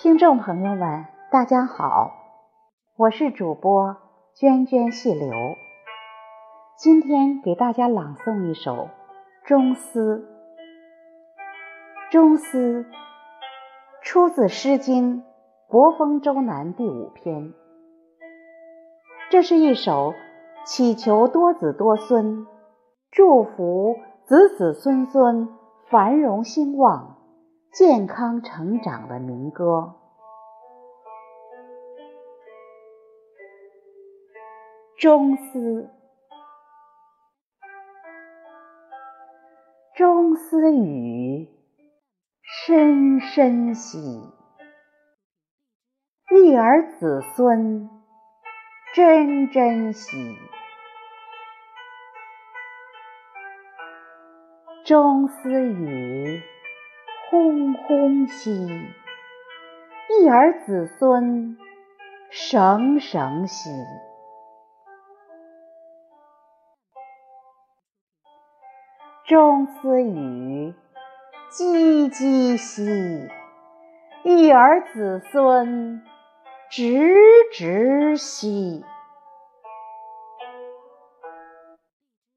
听众朋友们，大家好，我是主播涓涓细流。今天给大家朗诵一首《中思》。《中思》出自《诗经·国风·周南》第五篇。这是一首祈求多子多孙，祝福子子孙孙繁荣兴旺。健康成长的民歌，《中思》。中思雨，深深喜。育儿子孙，真真喜。中思雨。轰轰兮，一儿子孙省省喜；中思语，唧唧兮，一儿子孙直直兮。